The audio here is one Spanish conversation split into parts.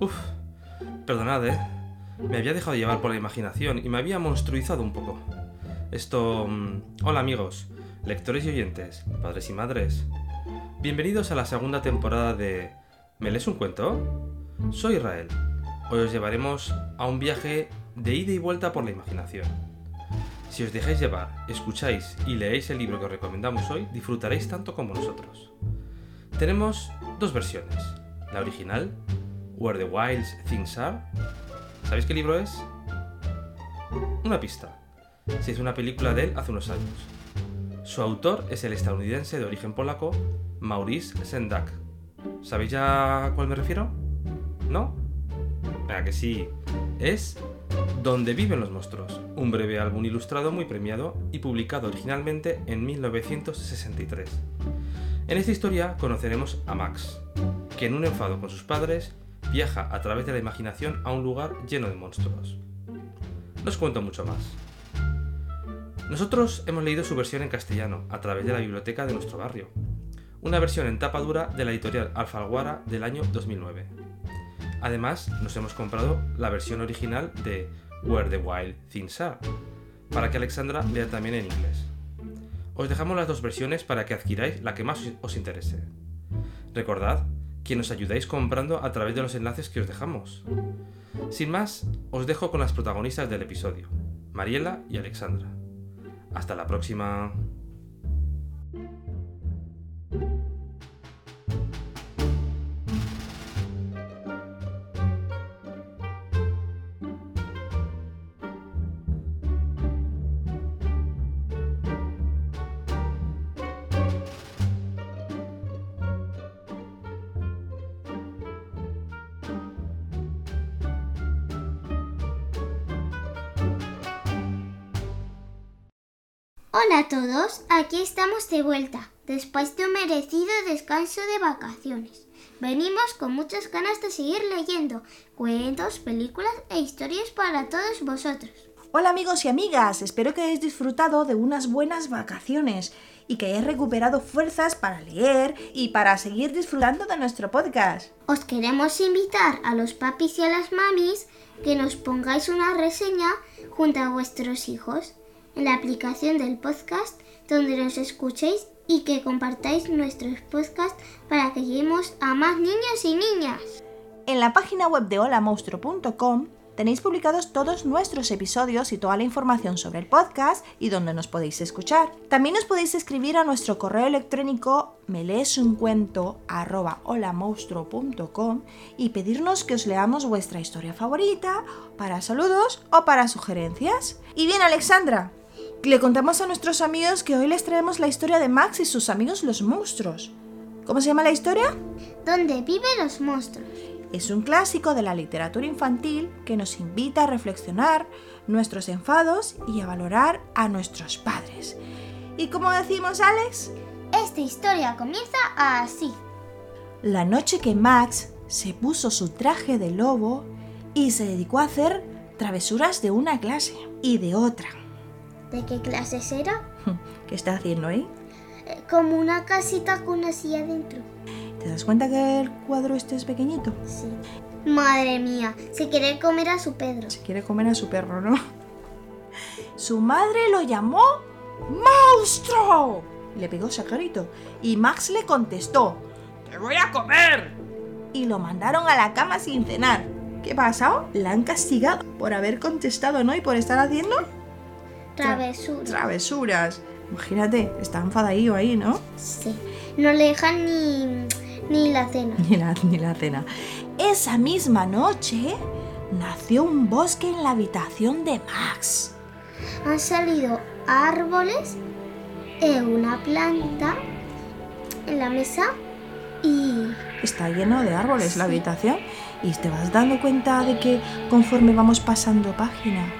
Uf, perdonad, ¿eh? Me había dejado llevar por la imaginación y me había monstruizado un poco. Esto... mm, Hola amigos, lectores y oyentes, padres y madres. Bienvenidos a la segunda temporada de... ¿Me lees un cuento? Soy Israel. Hoy os llevaremos a un viaje de ida y vuelta por la imaginación. Si os dejáis llevar, escucháis y leéis el libro que os recomendamos hoy, disfrutaréis tanto como nosotros. Tenemos dos versiones. La original, Where the Wild Things Are. ¿Sabéis qué libro es? Una pista. Se hizo una película de él hace unos años. Su autor es el estadounidense de origen polaco, Maurice Sendak. ¿Sabéis ya a cuál me refiero? ¿No? Venga, que sí. Es Donde viven los monstruos, un breve álbum ilustrado muy premiado y publicado originalmente en 1963. En esta historia conoceremos a Max, que en un enfado con sus padres viaja a través de la imaginación a un lugar lleno de monstruos. No os cuento mucho más. Nosotros hemos leído su versión en castellano a través de la biblioteca de nuestro barrio, una versión en tapa dura de la editorial Alfaguara del año 2009. Además, nos hemos comprado la versión original de Where the Wild Things Are, para que Alexandra lea también en inglés. Os dejamos las dos versiones para que adquiráis la que más os interese. Recordad que nos ayudáis comprando a través de los enlaces que os dejamos. Sin más, os dejo con las protagonistas del episodio, Mariela y Alexandra. Hasta la próxima. Hola a todos, aquí estamos de vuelta, después de un merecido descanso de vacaciones. Venimos con muchas ganas de seguir leyendo cuentos, películas e historias para todos vosotros. hola amigos y amigas, espero que hayáis disfrutado de unas buenas vacaciones y que hayáis recuperado fuerzas para leer y para seguir disfrutando de nuestro podcast. Os queremos invitar a los papis y a las mamis que nos pongáis una reseña junto a vuestros hijos en la aplicación del podcast donde nos escuchéis y que compartáis nuestros podcasts para que lleguemos a más niños y niñas. En la página web de holamonstruo.com tenéis publicados todos nuestros episodios y toda la información sobre el podcast y donde nos podéis escuchar. También os podéis escribir a nuestro correo electrónico meleesuncuento@holamonstruo.com y pedirnos que os leamos vuestra historia favorita para saludos o para sugerencias. Y bien, Alexandra, le contamos a nuestros amigos que hoy les traemos la historia de Max y sus amigos los monstruos. ¿Cómo se llama la historia? Donde viven los monstruos. Es un clásico de la literatura infantil que nos invita a reflexionar nuestros enfados y a valorar a nuestros padres. Y como decimos, Alex, Esta historia comienza así. la noche que Max se puso su traje de lobo y se dedicó a hacer travesuras de una clase y de otra. ¿De qué clase será? ¿Qué está haciendo ahí? Eh, Como una casita con una silla dentro. ¿Te das cuenta que el cuadro este es pequeñito? Sí. Madre mía, se quiere comer a su Pedro. Se quiere comer a su perro, ¿no? Su madre lo llamó ¡Monstruo! Le pegó ese grito y Max le contestó ¡Te voy a comer! Y lo mandaron a la cama sin cenar. ¿Qué pasa? La han castigado por haber contestado, ¿no? Y por estar haciendo Travesura. travesuras. Imagínate, está enfadadillo ahí, ¿no? Sí. No le dejan ni, ni la cena. Ni la, ni la cena. Esa misma noche nació un bosque en la habitación de Max. Han salido árboles eh, una planta en la mesa y Está lleno de árboles la habitación y te vas dando cuenta de que conforme vamos pasando página,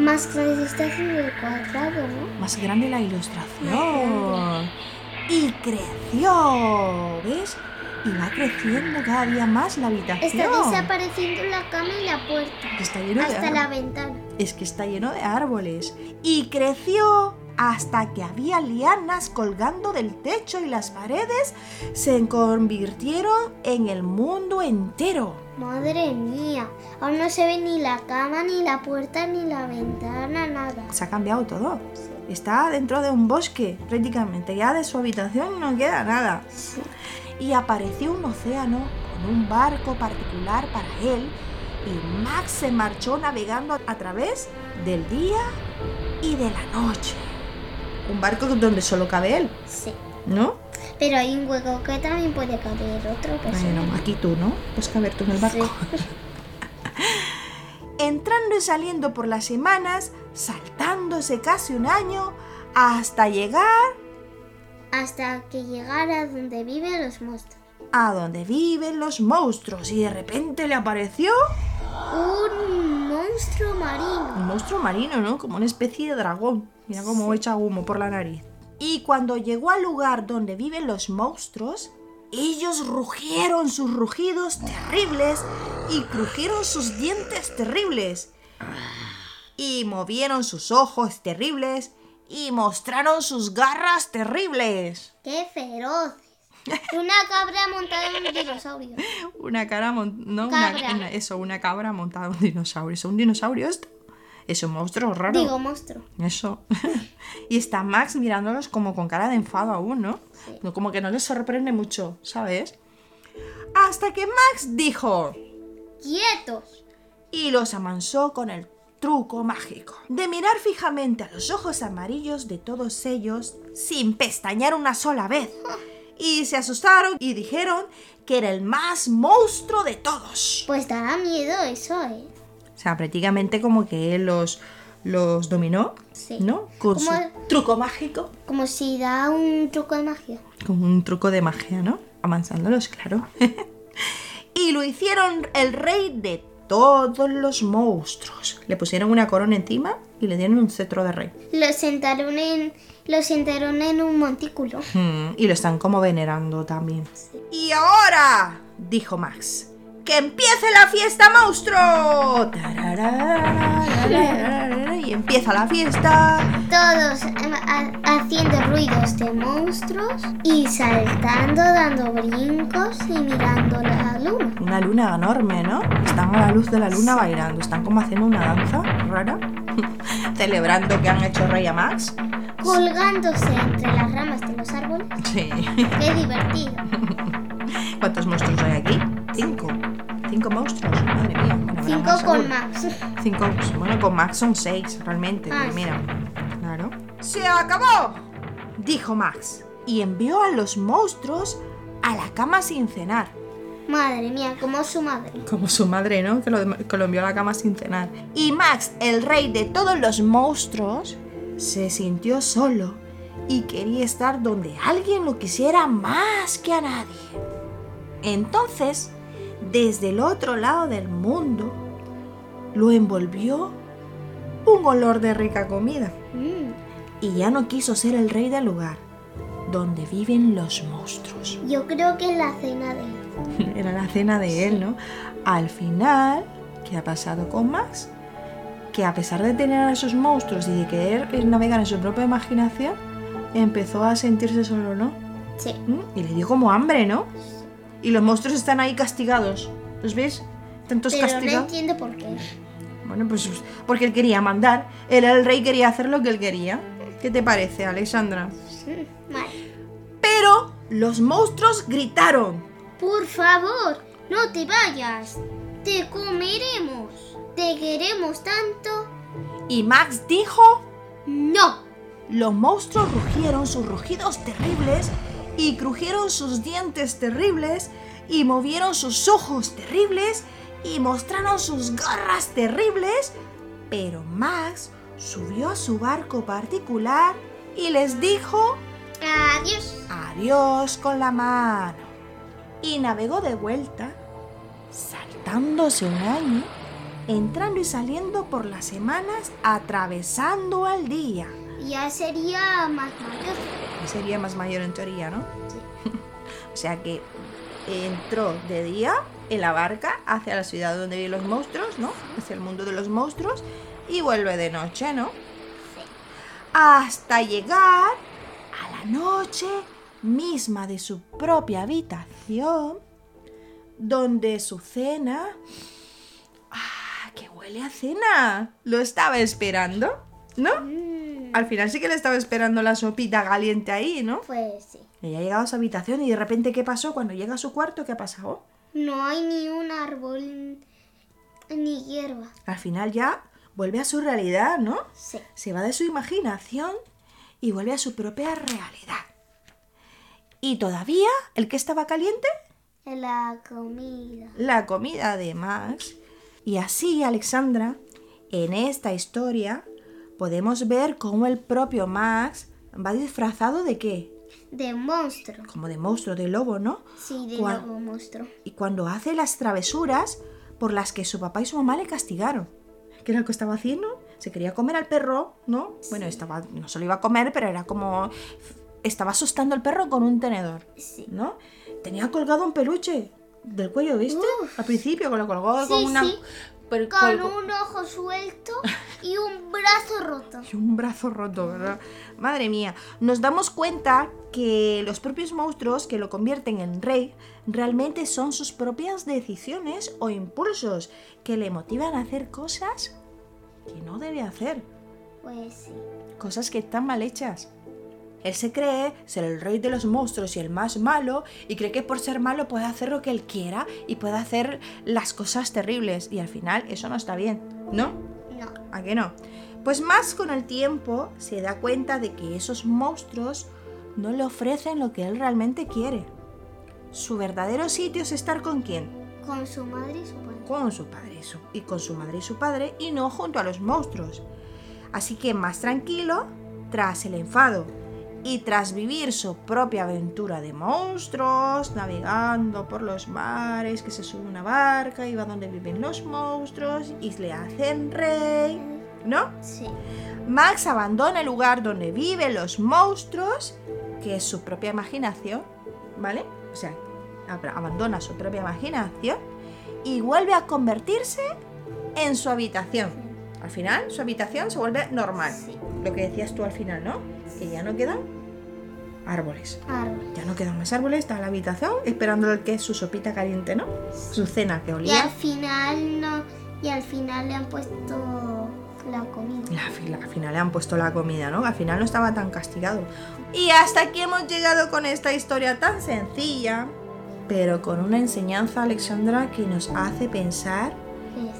más se está haciendo el cuadrado, ¿no? más grande la ilustración. Y creció, ¿ves? Y va creciendo cada día más la habitación. Está desapareciendo la cama y la puerta. Está lleno de Hasta la ventana. Es que está lleno de árboles. Y creció hasta que había lianas colgando del techo y las paredes se convirtieron en el mundo entero. Madre mía, aún no se ve ni la cama, ni la puerta, ni la ventana, nada. Se ha cambiado todo. Está dentro de un bosque, prácticamente. Ya de su habitación no queda nada. Sí. Y apareció un océano con un barco particular para él. Y Max se marchó navegando a través del día y de la noche. Un barco donde solo cabe él, Sí. ¿no? Pero hay un hueco que también puede caber otro persona. Bueno, aquí tú, ¿no? Puedes caber tú en el barco. Entrando y saliendo por las semanas, saltándose casi un año, hasta llegar Hasta que llegara donde viven los monstruos. a donde viven los monstruos. Y de repente le apareció Un monstruo marino. un monstruo marino, ¿no? Como una especie de dragón. Mira cómo echa humo por la nariz. Y cuando llegó al lugar donde viven los monstruos, ellos rugieron sus rugidos terribles y crujieron sus dientes terribles. Y movieron sus ojos terribles y mostraron sus garras terribles. ¡Qué feroces! Una cabra montada en un dinosaurio. Una cara, mon- no, una- Cabra. una- eso, una cabra montada en un dinosaurio. ¿Es un dinosaurio esto? Es un monstruo raro. Digo monstruo. Eso. y está Max mirándolos como con cara de enfado aún, ¿no? Sí. No, Como que no les sorprende mucho, ¿sabes? Hasta que Max dijo ¡Quietos! y los amansó con el truco mágico de mirar fijamente a los ojos amarillos de todos ellos sin pestañear una sola vez. Y se asustaron y dijeron que era el más monstruo de todos. Pues dará miedo eso, ¿eh? O sea, prácticamente como que él los, los dominó, Sí. ¿no? Con su Como- truco mágico. Como si da un truco de magia. Con un truco de magia, ¿no? Amansándolos, claro. y lo hicieron el rey de todos los monstruos. Le pusieron una corona encima y le dieron un cetro de rey. Lo sentaron en, lo sentaron en un montículo. Mm, y lo están como venerando también. Y ahora, dijo Max, que empiece la fiesta monstruo. Y empieza la fiesta. Todos ha- haciendo ruidos de monstruos y saltando, dando brincos y mirando la luna. Una luna enorme, ¿no? Están a la luz de la luna bailando. Están como haciendo una danza rara. Celebrando que han hecho rey a Max. Colgándose entre las ramas de los árboles. Sí. ¡Qué divertido! ¿Cuántos monstruos hay aquí? Cinco. Cinco monstruos. Madre mía. Bueno, Cinco con seguro. Max. Cinco. Bueno, con Max son seis, realmente. Ah, Mira. Claro. ¡Se acabó! Dijo Max. Y envió a los monstruos a la cama sin cenar. Madre mía, como su madre. Como su madre, ¿no? Que lo, que lo envió a la cama sin cenar. Y Max, el rey de todos los monstruos, se sintió solo y quería estar donde alguien lo quisiera más que a nadie. Entonces, desde el otro lado del mundo, lo envolvió un olor de rica comida. Mm, Y ya no quiso ser el rey del lugar, donde viven los monstruos. Yo creo que es la cena de él. Era la cena de él, ¿no? Al final, ¿qué ha pasado con Max? Que a pesar de tener a esos monstruos y de querer navegar en su propia imaginación, empezó a sentirse solo, ¿no? Sí. ¿Mm? Y le dio como hambre, ¿no? Y los monstruos están ahí castigados. ¿Los ves? Tantos Pero no entiendo por qué. Bueno, pues porque él quería mandar. Él era el rey, quería hacer lo que él quería. ¿Qué te parece, Alexandra? Mm, Vale. Pero los monstruos gritaron. Por favor, no te vayas. Te comeremos. Te queremos tanto. Y Max dijo... No. Los monstruos rugieron sus rugidos terribles y crujieron sus dientes terribles y movieron sus ojos terribles y mostraron sus garras terribles. Pero Max subió a su barco particular y les dijo Adiós. adiós con la mano. Y navegó de vuelta, saltándose un año, entrando y saliendo por las semanas, atravesando al día. Ya sería más mayor. Sería más mayor en teoría, ¿no? Sí. O sea que entró de día en la barca hacia la ciudad donde viven los monstruos, ¿no? Hacia el mundo de los monstruos y vuelve de noche, ¿no? Hasta llegar a la noche misma de su propia habitación, donde su cena... ¡Ah, que huele a cena! Lo estaba esperando, ¿no? Mm, Al final sí que le estaba esperando la sopita caliente ahí, ¿no? Pues sí. Ella ha llegado a su habitación y de repente, ¿qué pasó? Cuando llega a su cuarto, ¿qué ha pasado? No hay ni un árbol ni hierba. Al final ya vuelve a su realidad, ¿no? Sí. Se va de su imaginación y vuelve a su propia realidad. Y todavía, ¿el que estaba caliente? La comida. La comida de Max. Y así, Alexandra, en esta historia podemos ver cómo el propio Max va disfrazado de qué? De monstruo. Como de monstruo, de lobo, ¿no? Sí, de ¿Cuál? lobo monstruo. y cuando hace las travesuras por las que su papá y su mamá le castigaron. ¿Qué era lo que estaba haciendo? Se quería comer al perro, ¿no? Bueno, estaba, no se lo iba a comer, pero era como... Estaba asustando al perro con un tenedor, Sí. ¿no? Tenía colgado un peluche del cuello, ¿viste? Uf. Al principio, que lo colgó Sí, con una... sí. pero Con un ojo suelto y un brazo roto. y un brazo roto, ¿verdad? Madre mía, nos damos cuenta que los propios monstruos que lo convierten en rey realmente son sus propias decisiones o impulsos que le motivan a hacer cosas que no debe hacer, Pues sí. cosas que están mal hechas. Él se cree ser el rey de los monstruos y el más malo y cree que por ser malo puede hacer lo que él quiera y puede hacer las cosas terribles y al final eso no está bien, ¿no? No. ¿A que no? Pues más con el tiempo se da cuenta de que esos monstruos no le ofrecen lo que él realmente quiere. Su verdadero sitio es estar con quién? Con su madre y su padre. Con su padre y, su- y con su madre y su padre y no junto a los monstruos. Así que más tranquilo, tras el enfado y tras vivir su propia aventura de monstruos, navegando por los mares, que se sube una barca y va donde viven los monstruos y le hacen rey, ¿no? Sí. Max abandona el lugar donde viven los monstruos, que es su propia imaginación, ¿vale? O sea, ab- abandona su propia imaginación y vuelve a convertirse en su habitación. Al final, su habitación se vuelve normal. Sí. Lo que decías tú al final, ¿no? Que ya no quedan árboles. Árbol. Ya no quedan más árboles, está la habitación esperando el que es su sopita caliente, ¿no? Su cena que Y olía. al final no. Y al final le han puesto la comida. La Al final le han puesto la comida, ¿no? Al final no estaba tan castigado. Y hasta aquí hemos llegado con esta historia tan sencilla, pero con una enseñanza, Alexandra, que nos hace pensar Pues,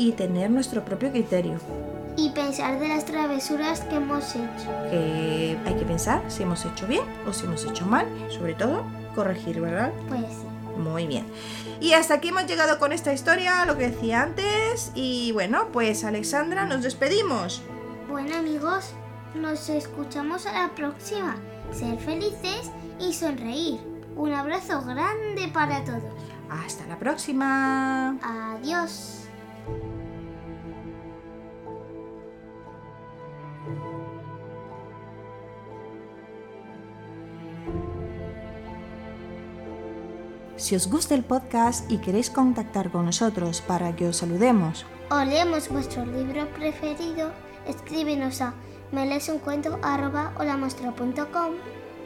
y tener nuestro propio criterio. y pensar de las travesuras que hemos hecho. Que hay que pensar si hemos hecho bien o si hemos hecho mal. Sobre todo, corregir, ¿verdad? Pues sí. Muy bien. Y hasta aquí hemos llegado con esta historia, lo que decía antes. Y bueno, pues Alexandra, nos despedimos. Bueno amigos, nos escuchamos a la próxima. Ser felices y sonreír. Un abrazo grande para todos. Hasta la próxima. Adiós. Si os gusta el podcast y queréis contactar con nosotros para que os saludemos, O leemos vuestro libro preferido, escríbenos a melesuncuento.com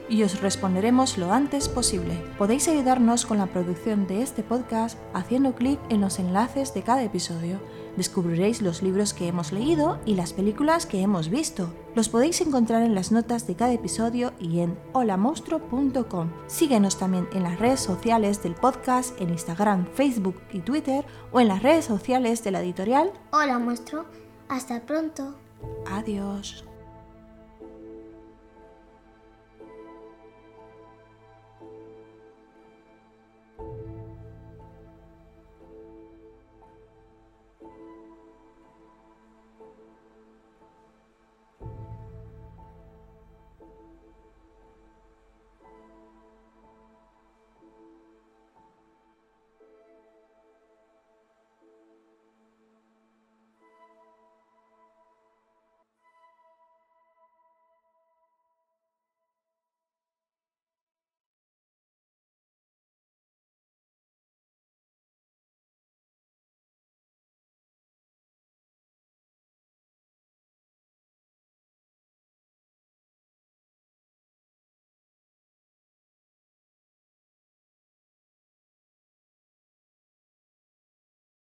y os responderemos lo antes posible. Podéis ayudarnos con la producción de este podcast haciendo clic en los enlaces de cada episodio. Descubriréis los libros que hemos leído y las películas que hemos visto. Los podéis encontrar en las notas de cada episodio y en holamonstro.com. Síguenos también en las redes sociales del podcast en Instagram, Facebook y Twitter o en las redes sociales de la editorial. Hola, muestro. Hasta pronto. Adiós.